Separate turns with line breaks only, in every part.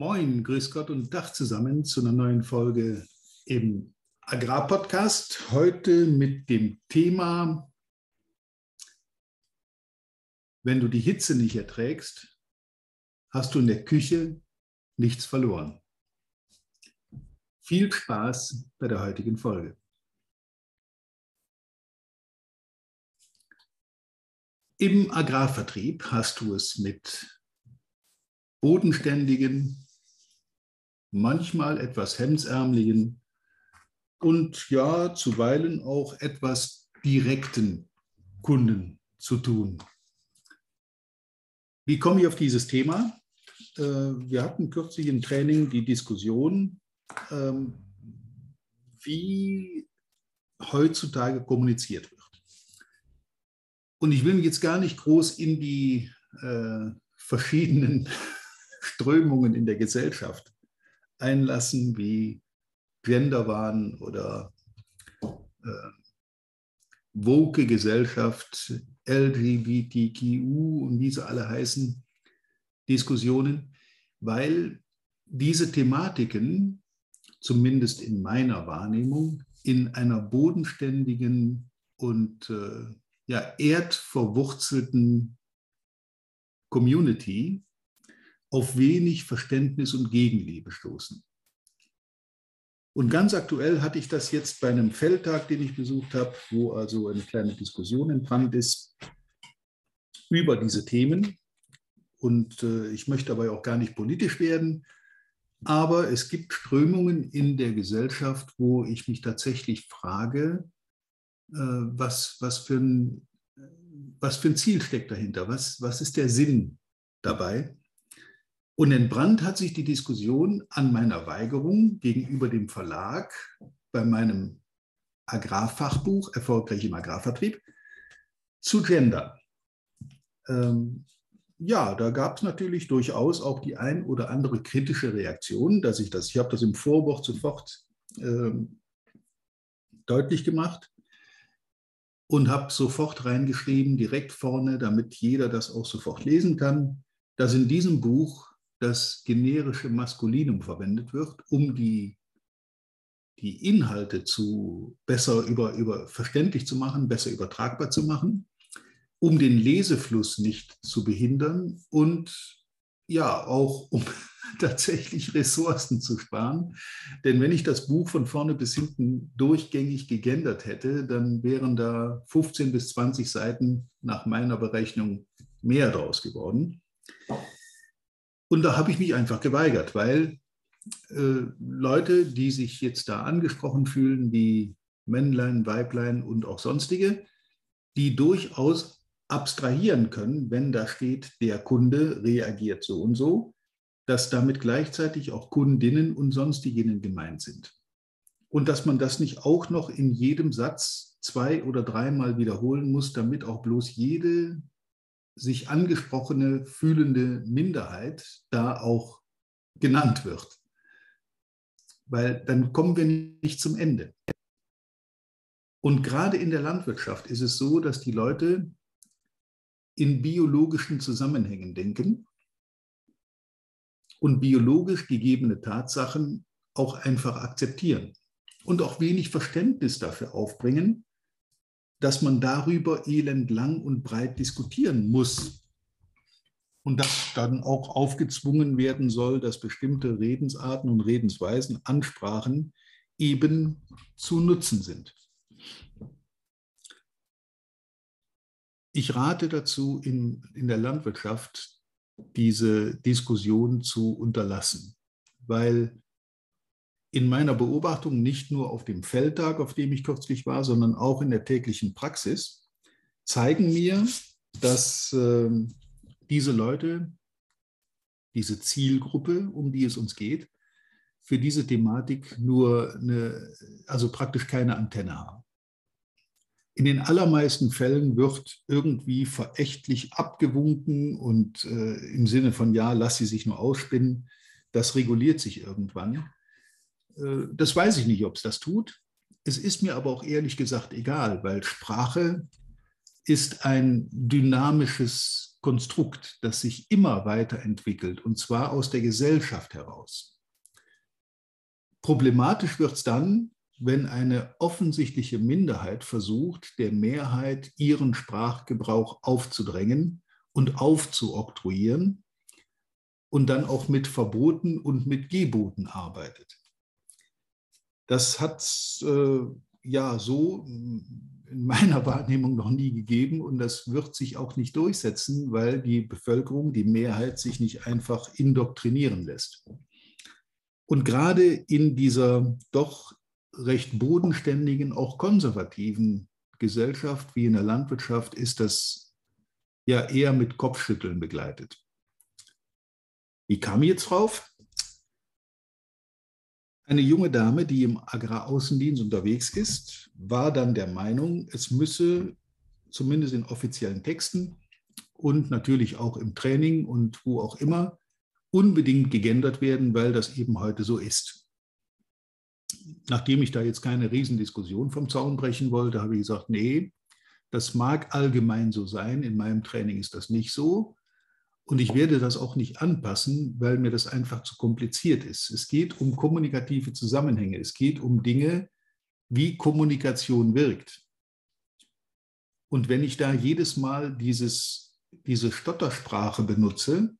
Moin, grüß Gott und Dach zusammen zu einer neuen Folge im Agrarpodcast. Heute mit dem Thema, wenn du die Hitze nicht erträgst, hast du in der Küche nichts verloren. Viel Spaß bei der heutigen Folge. Im Agrarvertrieb hast du es mit bodenständigen, manchmal etwas hemsärmeligen und ja, zuweilen auch etwas direkten Kunden zu tun. Wie komme ich auf dieses Thema? Äh, wir hatten kürzlich im Training die Diskussion, ähm, wie heutzutage kommuniziert wird. Und ich will mich jetzt gar nicht groß in die äh, verschiedenen Strömungen in der Gesellschaft einlassen, wie Genderwahn oder äh, woke Gesellschaft, LGBTQ und wie sie alle heißen, Diskussionen, weil diese Thematiken, zumindest in meiner Wahrnehmung, in einer bodenständigen und äh, ja, erdverwurzelten Community auf wenig Verständnis und Gegenliebe stoßen. Und ganz aktuell hatte ich das jetzt bei einem Feldtag, den ich besucht habe, wo also eine kleine Diskussion entbrannt ist über diese Themen. Und äh, ich möchte dabei auch gar nicht politisch werden, aber es gibt Strömungen in der Gesellschaft, wo ich mich tatsächlich frage, äh, was, was, für ein, was für ein Ziel steckt dahinter, was, was ist der Sinn dabei. Und entbrannt hat sich die Diskussion an meiner Weigerung gegenüber dem Verlag bei meinem Agrarfachbuch Erfolgreich im Agrarvertrieb zu gendern. Ähm, ja, da gab es natürlich durchaus auch die ein oder andere kritische Reaktion, dass ich das, ich habe das im Vorwort sofort ähm, deutlich gemacht und habe sofort reingeschrieben, direkt vorne, damit jeder das auch sofort lesen kann, dass in diesem Buch das generische Maskulinum verwendet wird, um die, die Inhalte zu besser über, über verständlich zu machen, besser übertragbar zu machen, um den Lesefluss nicht zu behindern und ja, auch um tatsächlich Ressourcen zu sparen. Denn wenn ich das Buch von vorne bis hinten durchgängig gegendert hätte, dann wären da 15 bis 20 Seiten nach meiner Berechnung mehr draus geworden. Und da habe ich mich einfach geweigert, weil äh, Leute, die sich jetzt da angesprochen fühlen, wie Männlein, Weiblein und auch sonstige, die durchaus abstrahieren können, wenn da steht, der Kunde reagiert so und so, dass damit gleichzeitig auch Kundinnen und sonstigen gemeint sind. Und dass man das nicht auch noch in jedem Satz zwei oder dreimal wiederholen muss, damit auch bloß jede sich angesprochene fühlende Minderheit da auch genannt wird. Weil dann kommen wir nicht zum Ende. Und gerade in der Landwirtschaft ist es so, dass die Leute in biologischen Zusammenhängen denken und biologisch gegebene Tatsachen auch einfach akzeptieren und auch wenig Verständnis dafür aufbringen, dass man darüber elendlang und breit diskutieren muss. Und dass dann auch aufgezwungen werden soll, dass bestimmte Redensarten und Redensweisen, Ansprachen eben zu nutzen sind. Ich rate dazu, in, in der Landwirtschaft diese Diskussion zu unterlassen, weil in meiner Beobachtung nicht nur auf dem Feldtag, auf dem ich kürzlich war, sondern auch in der täglichen Praxis, zeigen mir, dass äh, diese Leute, diese Zielgruppe, um die es uns geht, für diese Thematik nur eine, also praktisch keine Antenne haben. In den allermeisten Fällen wird irgendwie verächtlich abgewunken und äh, im Sinne von, ja, lass sie sich nur ausspinnen, das reguliert sich irgendwann. Äh, das weiß ich nicht, ob es das tut. Es ist mir aber auch ehrlich gesagt egal, weil Sprache ist ein dynamisches Konstrukt, das sich immer weiterentwickelt, und zwar aus der Gesellschaft heraus. Problematisch wird es dann, wenn eine offensichtliche Minderheit versucht, der Mehrheit ihren Sprachgebrauch aufzudrängen und aufzuoktroyieren und dann auch mit Verboten und mit Geboten arbeitet. Das hat es äh, ja so in meiner Wahrnehmung noch nie gegeben und das wird sich auch nicht durchsetzen, weil die Bevölkerung, die Mehrheit sich nicht einfach indoktrinieren lässt. Und gerade in dieser doch recht bodenständigen, auch konservativen Gesellschaft wie in der Landwirtschaft ist das ja eher mit Kopfschütteln begleitet. Wie kam ich jetzt drauf? Eine junge Dame, die im Agraraußendienst unterwegs ist, war dann der Meinung, es müsse zumindest in offiziellen Texten und natürlich auch im Training und wo auch immer unbedingt gegendert werden, weil das eben heute so ist. Nachdem ich da jetzt keine Riesendiskussion vom Zaun brechen wollte, habe ich gesagt, nee, das mag allgemein so sein, in meinem Training ist das nicht so. Und ich werde das auch nicht anpassen, weil mir das einfach zu kompliziert ist. Es geht um kommunikative Zusammenhänge. Es geht um Dinge, wie Kommunikation wirkt. Und wenn ich da jedes Mal dieses, diese Stottersprache benutze,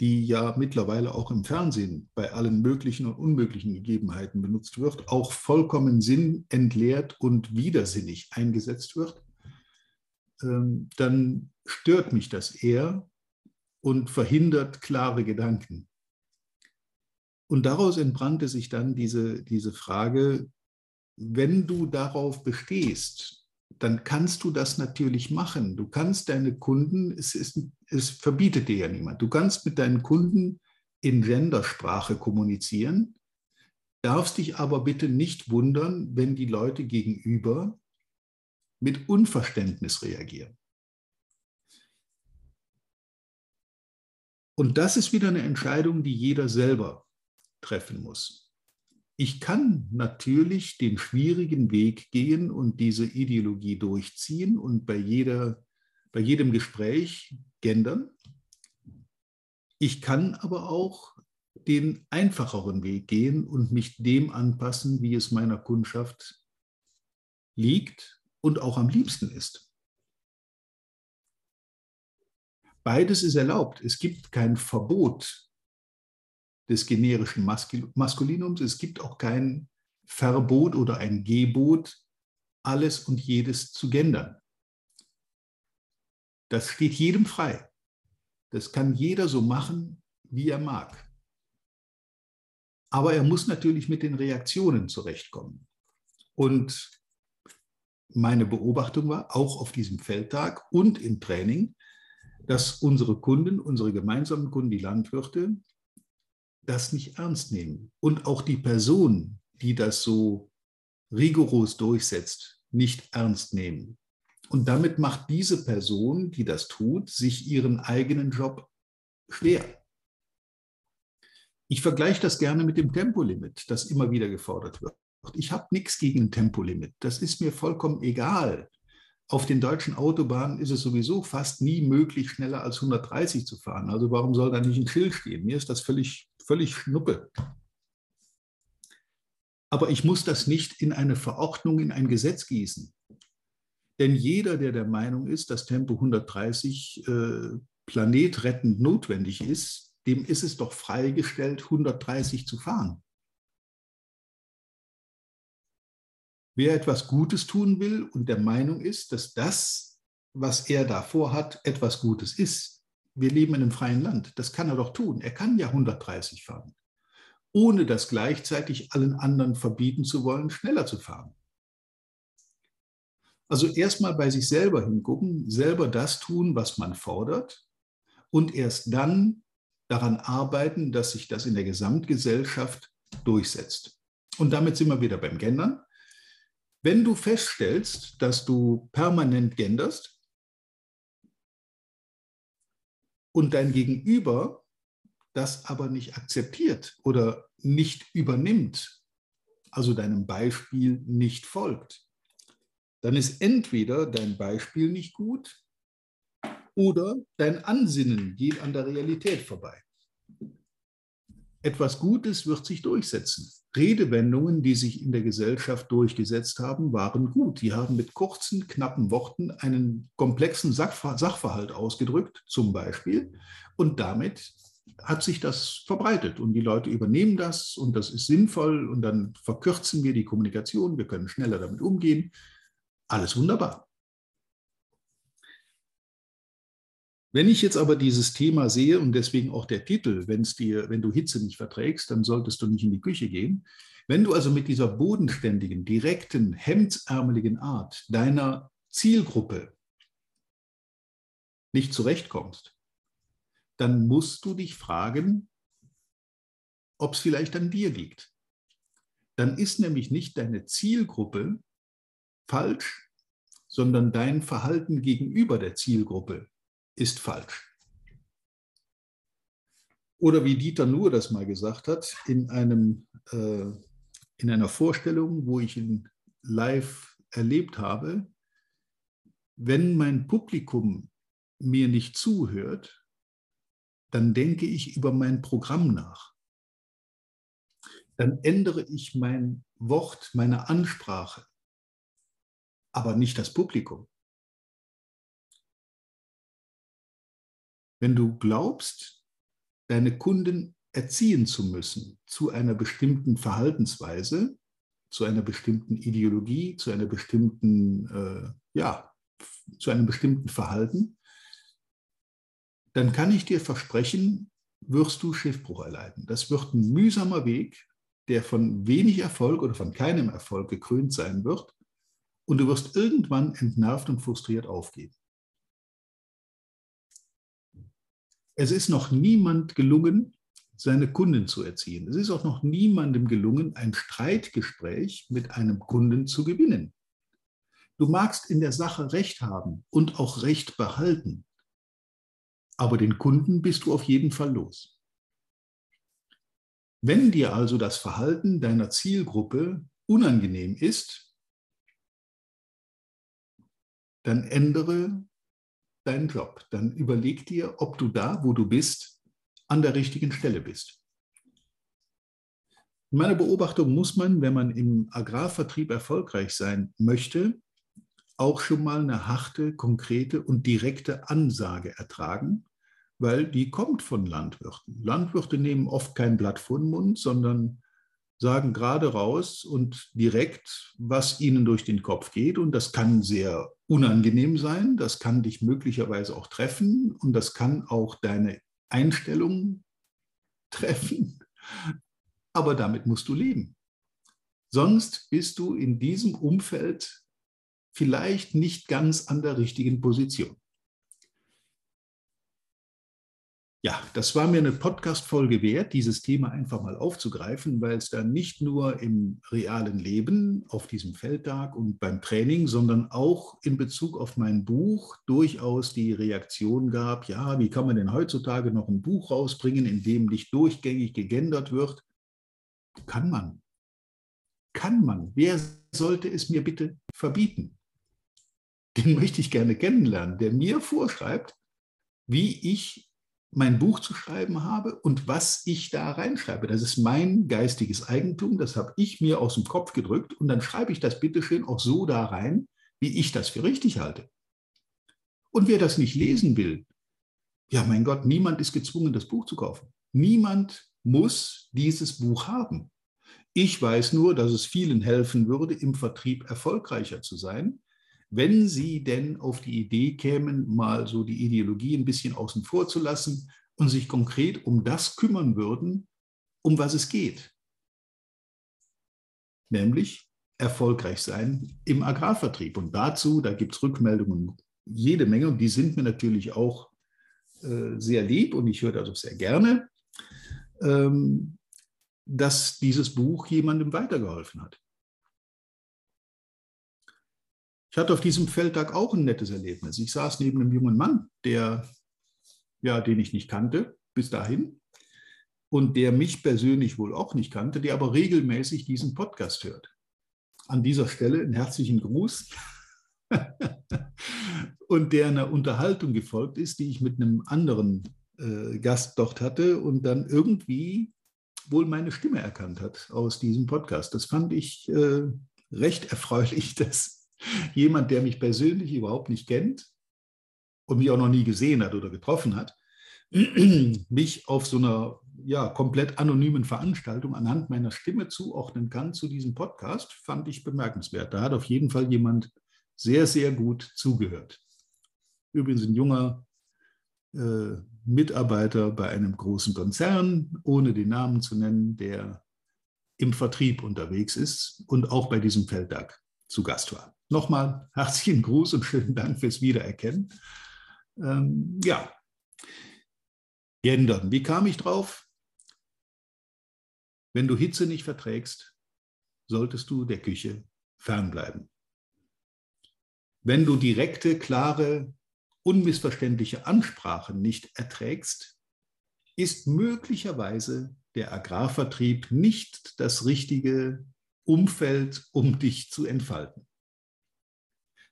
die ja mittlerweile auch im Fernsehen bei allen möglichen und unmöglichen Gegebenheiten benutzt wird, auch vollkommen sinnentleert und widersinnig eingesetzt wird, ähm, dann stört mich das eher, und verhindert klare Gedanken. Und daraus entbrannte sich dann diese, diese Frage, wenn du darauf bestehst, dann kannst du das natürlich machen. Du kannst deine Kunden, es, ist, es verbietet dir ja niemand, du kannst mit deinen Kunden in Gendersprache kommunizieren, darfst dich aber bitte nicht wundern, wenn die Leute gegenüber mit Unverständnis reagieren. Und das ist wieder eine Entscheidung, die jeder selber treffen muss. Ich kann natürlich den schwierigen Weg gehen und diese Ideologie durchziehen und bei, jeder, bei jedem Gespräch gendern. Ich kann aber auch den einfacheren Weg gehen und mich dem anpassen, wie es meiner Kundschaft liegt und auch am liebsten ist. Beides ist erlaubt. Es gibt kein Verbot des generischen Maskulinums. Es gibt auch kein Verbot oder ein Gebot, alles und jedes zu gendern. Das steht jedem frei. Das kann jeder so machen, wie er mag. Aber er muss natürlich mit den Reaktionen zurechtkommen. Und meine Beobachtung war, auch auf diesem Feldtag und im Training, dass unsere Kunden, unsere gemeinsamen Kunden, die Landwirte, das nicht ernst nehmen. Und auch die Person, die das so rigoros durchsetzt, nicht ernst nehmen. Und damit macht diese Person, die das tut, sich ihren eigenen Job schwer. Ich vergleiche das gerne mit dem Tempolimit, das immer wieder gefordert wird. Ich habe nichts gegen ein Tempolimit. Das ist mir vollkommen egal. Auf den deutschen Autobahnen ist es sowieso fast nie möglich, schneller als 130 zu fahren. Also warum soll da nicht ein Schild stehen? Mir ist das völlig, völlig schnuppe. Aber ich muss das nicht in eine Verordnung, in ein Gesetz gießen. Denn jeder, der der Meinung ist, dass Tempo 130 äh, planetrettend notwendig ist, dem ist es doch freigestellt, 130 zu fahren. Wer etwas Gutes tun will und der Meinung ist, dass das, was er da vorhat, etwas Gutes ist. Wir leben in einem freien Land. Das kann er doch tun. Er kann ja 130 fahren, ohne das gleichzeitig allen anderen verbieten zu wollen, schneller zu fahren. Also erstmal bei sich selber hingucken, selber das tun, was man fordert und erst dann daran arbeiten, dass sich das in der Gesamtgesellschaft durchsetzt. Und damit sind wir wieder beim Gendern. Wenn du feststellst, dass du permanent genderst und dein Gegenüber das aber nicht akzeptiert oder nicht übernimmt, also deinem Beispiel nicht folgt, dann ist entweder dein Beispiel nicht gut Oder dein Ansinnen geht an der Realität vorbei. Etwas Gutes wird sich durchsetzen. Redewendungen, die sich in der Gesellschaft durchgesetzt haben, waren gut. Die haben mit kurzen, knappen Worten einen komplexen Sachverhalt ausgedrückt, zum Beispiel. Und damit hat sich das verbreitet und die Leute übernehmen das und das ist sinnvoll und dann verkürzen wir die Kommunikation, wir können schneller damit umgehen. Alles wunderbar. Wenn ich jetzt aber dieses Thema sehe und deswegen auch der Titel, wenn es dir, wenn du Hitze nicht verträgst, dann solltest du nicht in die Küche gehen. Wenn du also mit dieser bodenständigen, direkten, hemdsärmeligen Art deiner Zielgruppe nicht zurechtkommst, dann musst du dich fragen, ob es vielleicht an dir liegt. Dann ist nämlich nicht deine Zielgruppe falsch, sondern dein Verhalten gegenüber der Zielgruppe ist falsch. Oder wie Dieter Nuhr das mal gesagt hat, in, einem, äh, in einer Vorstellung, wo ich ihn live erlebt habe, wenn mein Publikum mir nicht zuhört, dann denke ich über mein Programm nach. Dann ändere ich mein Wort, meine Ansprache, aber nicht das Publikum. Wenn du glaubst, deine Kunden erziehen zu müssen zu einer bestimmten Verhaltensweise, zu einer bestimmten Ideologie, zu einer bestimmten, äh, ja, zu einem bestimmten Verhalten, dann kann ich dir versprechen, wirst du Schiffbruch erleiden. Das wird ein mühsamer Weg, der von wenig Erfolg oder von keinem Erfolg gekrönt sein wird. Und du wirst irgendwann entnervt und frustriert aufgeben. Es ist noch niemand gelungen, seine Kunden zu erziehen. Es ist auch noch niemandem gelungen, ein Streitgespräch mit einem Kunden zu gewinnen. Du magst in der Sache Recht haben und auch Recht behalten, aber den Kunden bist du auf jeden Fall los. Wenn dir also das Verhalten deiner Zielgruppe unangenehm ist, dann ändere deinen Job. Dann überleg dir, ob du da, wo du bist, an der richtigen Stelle bist. In meiner Beobachtung muss man, wenn man im Agrarvertrieb erfolgreich sein möchte, auch schon mal eine harte, konkrete und direkte Ansage ertragen, weil die kommt von Landwirten. Landwirte nehmen oft kein Blatt vor den Mund, sondern sagen gerade raus und direkt, was ihnen durch den Kopf geht. Und das kann sehr unangenehm sein, das kann dich möglicherweise auch treffen und das kann auch deine Einstellung treffen. Aber damit musst du leben. Sonst bist du in diesem Umfeld vielleicht nicht ganz an der richtigen Position. Ja, das war mir eine Podcast-Folge wert, dieses Thema einfach mal aufzugreifen, weil es da nicht nur im realen Leben, auf diesem Feldtag und beim Training, sondern auch in Bezug auf mein Buch durchaus die Reaktion gab, ja, wie kann man denn heutzutage noch ein Buch rausbringen, in dem nicht durchgängig gegendert wird? Kann man. Kann man. Wer sollte es mir bitte verbieten? Den möchte ich gerne kennenlernen, der mir vorschreibt, wie ich mein Buch zu schreiben habe und was ich da reinschreibe. Das ist mein geistiges Eigentum, das habe ich mir aus dem Kopf gedrückt und dann schreibe ich das bitteschön auch so da rein, wie ich das für richtig halte. Und wer das nicht lesen will, ja mein Gott, niemand ist gezwungen, das Buch zu kaufen. Niemand muss dieses Buch haben. Ich weiß nur, dass es vielen helfen würde, im Vertrieb erfolgreicher zu sein, wenn Sie denn auf die Idee kämen, mal so die Ideologie ein bisschen außen vor zu lassen und sich konkret um das kümmern würden, um was es geht. Nämlich erfolgreich sein im Agrarvertrieb. Und dazu, da gibt es Rückmeldungen jede Menge und die sind mir natürlich auch äh, sehr lieb und ich höre das auch sehr gerne, ähm, dass dieses Buch jemandem weitergeholfen hat. Ich hatte auf diesem Feldtag auch ein nettes Erlebnis. Ich saß neben einem jungen Mann, der, ja, den ich nicht kannte bis dahin und der mich persönlich wohl auch nicht kannte, der aber regelmäßig diesen Podcast hört. An dieser Stelle einen herzlichen Gruß. und der einer Unterhaltung gefolgt ist, die ich mit einem anderen äh, Gast dort hatte und dann irgendwie wohl meine Stimme erkannt hat aus diesem Podcast. Das fand ich äh, recht erfreulich, dass jemand, der mich persönlich überhaupt nicht kennt und mich auch noch nie gesehen hat oder getroffen hat, mich auf so einer ja, komplett anonymen Veranstaltung anhand meiner Stimme zuordnen kann zu diesem Podcast, fand ich bemerkenswert. Da hat auf jeden Fall jemand sehr, sehr gut zugehört. Übrigens ein junger äh, Mitarbeiter bei einem großen Konzern, ohne den Namen zu nennen, der im Vertrieb unterwegs ist und auch bei diesem Feldtag zu Gast war. Nochmal herzlichen Gruß und schönen Dank fürs Wiedererkennen. Ähm, ja, Gendern. Wie kam ich drauf? Wenn du Hitze nicht verträgst, solltest du der Küche fernbleiben. Wenn du direkte, klare, unmissverständliche Ansprache nicht erträgst, ist möglicherweise der Agrarvertrieb nicht das richtige Umfeld, um dich zu entfalten.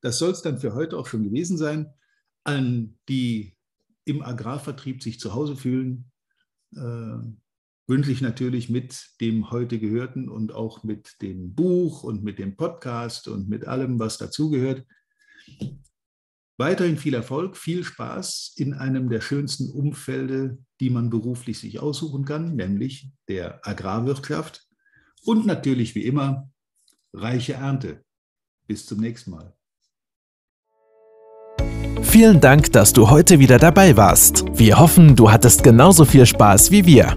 Das soll es dann für heute auch schon gewesen sein. Allen, die im Agrarvertrieb sich zu Hause fühlen, äh, wünsche ich natürlich mit dem heute Gehörten und auch mit dem Buch und mit dem Podcast und mit allem, was dazugehört, weiterhin viel Erfolg, viel Spaß in einem der schönsten Umfelde, die man beruflich sich aussuchen kann, nämlich der Agrarwirtschaft. Und natürlich wie immer reiche Ernte. Bis zum nächsten Mal.
Vielen Dank, dass du heute wieder dabei warst. Wir hoffen, du hattest genauso viel Spaß wie wir.